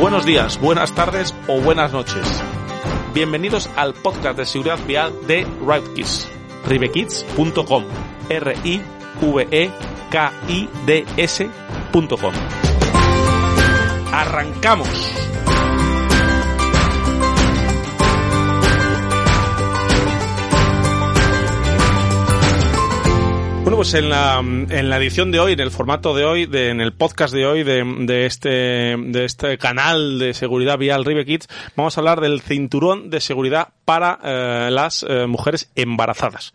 Buenos días, buenas tardes o buenas noches. Bienvenidos al podcast de seguridad vial de RiveKids. rivekids.com r i v e k i d s.com. Arrancamos. Bueno, pues en la, en la edición de hoy, en el formato de hoy, de, en el podcast de hoy de, este, de este canal de seguridad vial Rive Kids, vamos a hablar del cinturón de seguridad para eh, las eh, mujeres embarazadas.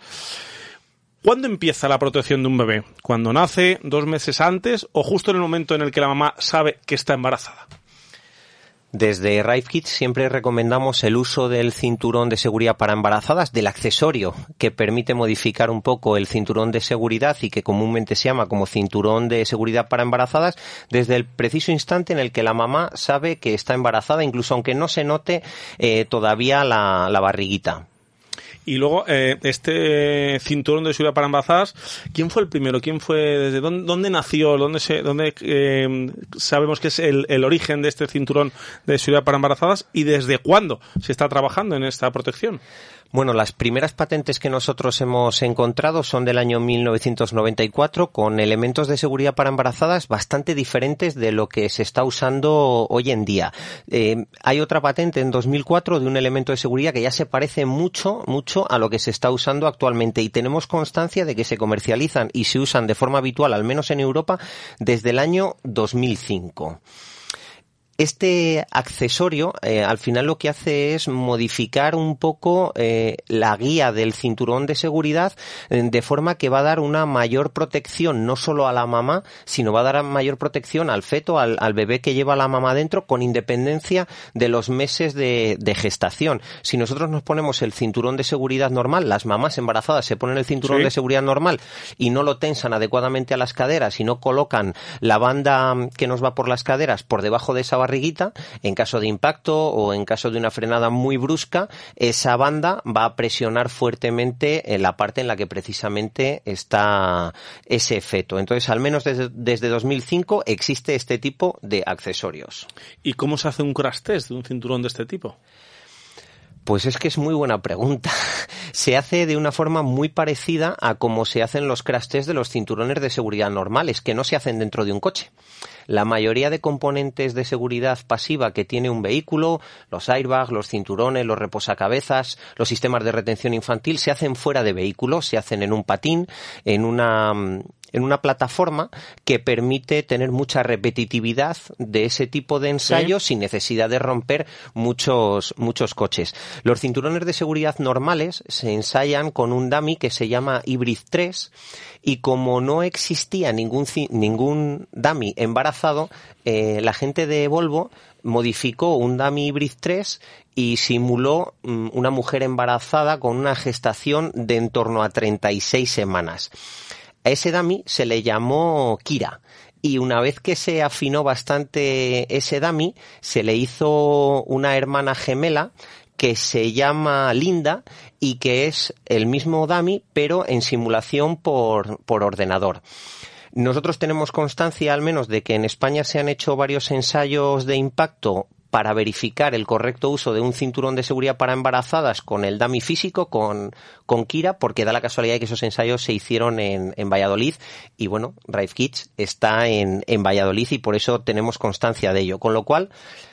¿Cuándo empieza la protección de un bebé? ¿Cuando nace? ¿Dos meses antes? ¿O justo en el momento en el que la mamá sabe que está embarazada? Desde RiveKit siempre recomendamos el uso del cinturón de seguridad para embarazadas, del accesorio que permite modificar un poco el cinturón de seguridad y que comúnmente se llama como cinturón de seguridad para embarazadas, desde el preciso instante en el que la mamá sabe que está embarazada, incluso aunque no se note eh, todavía la barriguita. Y luego, eh, este cinturón de seguridad para embarazadas, ¿quién fue el primero? ¿Quién fue, desde dónde, dónde nació? ¿Dónde se, dónde, eh, sabemos que es el, el, origen de este cinturón de seguridad para embarazadas? ¿Y desde cuándo se está trabajando en esta protección? Bueno, las primeras patentes que nosotros hemos encontrado son del año 1994 con elementos de seguridad para embarazadas bastante diferentes de lo que se está usando hoy en día. Eh, hay otra patente en 2004 de un elemento de seguridad que ya se parece mucho, mucho a lo que se está usando actualmente y tenemos constancia de que se comercializan y se usan de forma habitual, al menos en Europa, desde el año 2005 este accesorio eh, al final lo que hace es modificar un poco eh, la guía del cinturón de seguridad eh, de forma que va a dar una mayor protección no solo a la mamá sino va a dar mayor protección al feto al, al bebé que lleva la mamá dentro con independencia de los meses de, de, gestación si nosotros nos ponemos el cinturón de seguridad normal las mamás embarazadas se ponen el cinturón Sí. de seguridad normal y no lo tensan adecuadamente a las caderas y no colocan la banda que nos va por las caderas por debajo de esa barriguita, en caso de impacto o en caso de una frenada muy brusca, esa banda va a presionar fuertemente en la parte en la que precisamente está ese feto. Entonces, al menos desde, desde 2005 existe este tipo de accesorios. ¿Y cómo se hace un crash test de un cinturón de este tipo? Pues es que es muy buena pregunta. Se hace de una forma muy parecida a como se hacen los crash test de los cinturones de seguridad normales, que no se hacen dentro de un coche. La mayoría de componentes de seguridad pasiva que tiene un vehículo, los airbags, los cinturones, los reposacabezas, los sistemas de retención infantil, se hacen fuera de vehículo, se hacen en un patín, en una en una plataforma que permite tener mucha repetitividad de ese tipo de ensayos sí. sin necesidad de romper muchos, muchos coches. Los cinturones de seguridad normales se ensayan con un dummy que se llama Hybrid 3 y como no existía ningún, ningún dummy embarazado, eh, la gente de Volvo modificó un dummy Hybrid 3 y simuló um, una mujer embarazada con una gestación de en torno a 36 semanas. A ese dummy se le llamó Kira. Y una vez que se afinó bastante ese dummy, se le hizo una hermana gemela que se llama Linda y que es el mismo dummy, pero en simulación por, por ordenador. Nosotros tenemos constancia, al menos, de que en España se han hecho varios ensayos de impacto para verificar el correcto uso de un cinturón de seguridad para embarazadas con el dummy físico, con, con Kira, porque da la casualidad de que esos ensayos se hicieron en, en Valladolid y bueno, Rive Kids está en, en Valladolid y por eso tenemos constancia de ello. Con lo cual,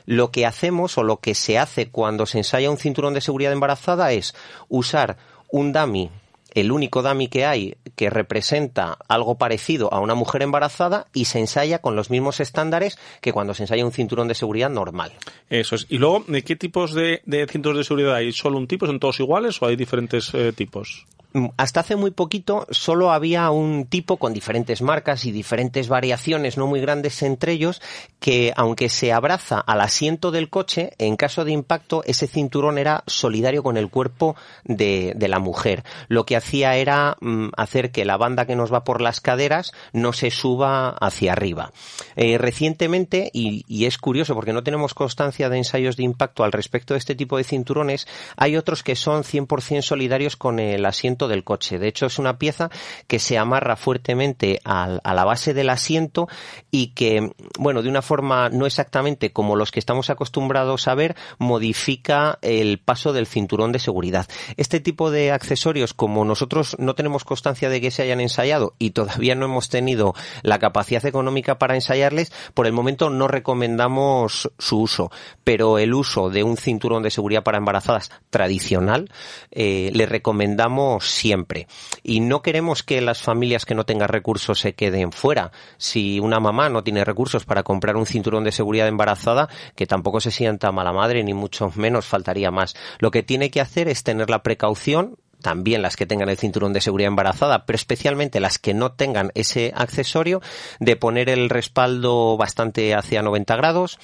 lo que hacemos o lo que se hace cuando se ensaya un cinturón de seguridad embarazada es usar un dummy el único dummy que hay que representa algo parecido a una mujer embarazada y se ensaya con los mismos estándares que cuando se ensaya un cinturón de seguridad normal. Eso es. Y luego, ¿de qué tipos de, de cinturones de seguridad hay? ¿Solo un tipo? ¿Son todos iguales o hay diferentes eh, tipos? Mm, Hasta hace muy poquito solo había un tipo con diferentes marcas y diferentes variaciones no muy grandes entre ellos que aunque se abraza al asiento del coche, en caso de impacto ese cinturón era solidario con el cuerpo de, de la mujer. Lo que hacía era mm, hacer que la banda que nos va por las caderas no se suba hacia arriba. Eh, recientemente, y, y es curioso porque no tenemos constancia de ensayos de impacto al respecto de este tipo de cinturones, hay otros que son 100% solidarios con el asiento del coche. De hecho, es una pieza que se amarra fuertemente a la base del asiento y que, bueno, de una forma no exactamente como los que estamos acostumbrados a ver, modifica el paso del cinturón de seguridad. Este tipo de accesorios, como nosotros no tenemos constancia de que se hayan ensayado y todavía no hemos tenido la capacidad económica para ensayarles, por el momento no recomendamos su uso. Pero el uso de un cinturón de seguridad para embarazadas tradicional, eh, le recomendamos siempre. Y no queremos que las familias que no tengan recursos se queden fuera. Si una mamá no tiene recursos para comprar un cinturón de seguridad embarazada, que tampoco se sienta mala madre, ni mucho menos faltaría más. Lo que tiene que hacer es tener la precaución también las que tengan el cinturón de seguridad embarazada, pero especialmente las que no tengan ese accesorio, de poner el respaldo bastante hacia 90 grados,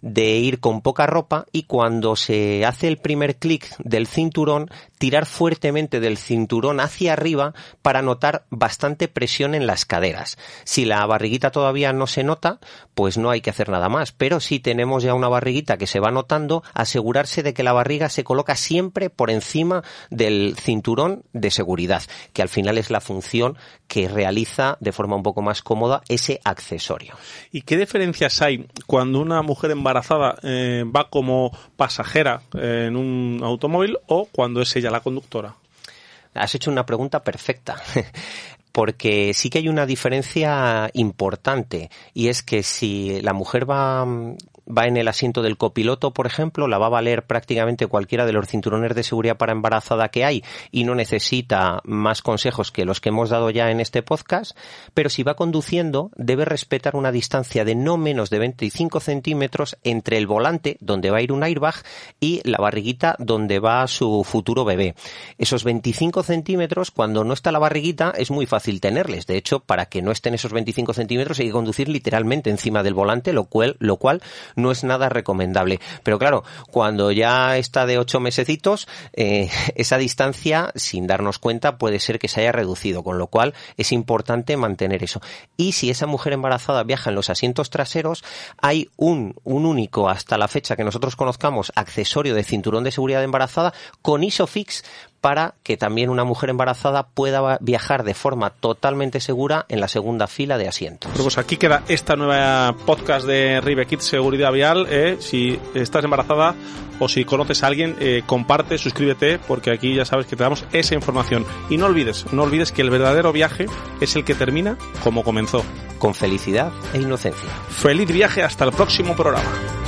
de ir con poca ropa y cuando se hace el primer clic del cinturón, tirar fuertemente del cinturón hacia arriba para notar bastante presión en las caderas. Si la barriguita todavía no se nota, pues no hay que hacer nada más. Pero si tenemos ya una barriguita que se va notando, asegurarse de que la barriga se coloca siempre por encima del cinturón de seguridad, que al final es la función que realiza de forma un poco más cómoda ese accesorio. ¿Y qué diferencias hay cuando una mujer embarazada eh, va como pasajera eh, en un automóvil o cuando es ella la conductora? Has hecho una pregunta perfecta. Porque sí que hay una diferencia importante y es que si la mujer va, va en el asiento del copiloto, por ejemplo, la va a valer prácticamente cualquiera de los cinturones de seguridad para embarazada que hay y no necesita más consejos que los que hemos dado ya en este podcast, pero si va conduciendo debe respetar una distancia de no menos de 25 centímetros entre el volante donde va a ir un airbag y la barriguita donde va su futuro bebé. Esos 25 centímetros, cuando no está la barriguita, es muy fácil tenerles. De hecho, para que no estén esos 25 centímetros hay que conducir literalmente encima del volante, lo cual, lo cual no es nada recomendable. Pero claro, cuando ya está de ocho mesecitos, eh, esa distancia, sin darnos cuenta, puede ser que se haya reducido, con lo cual es importante mantener eso. Y si esa mujer embarazada viaja en los asientos traseros, hay un, un único, hasta la fecha que nosotros conozcamos, accesorio de cinturón de seguridad embarazada con ISOFIX para que también una mujer embarazada pueda viajar de forma totalmente segura en la segunda fila de asientos. Bueno, pues aquí queda esta nueva podcast de Rive Kids Seguridad Vial. eh. Si estás embarazada o si conoces a alguien, eh, comparte, suscríbete, porque aquí ya sabes que te damos esa información. Y no olvides, no olvides que el verdadero viaje es el que termina como comenzó. Con felicidad e inocencia. Feliz viaje hasta el próximo programa.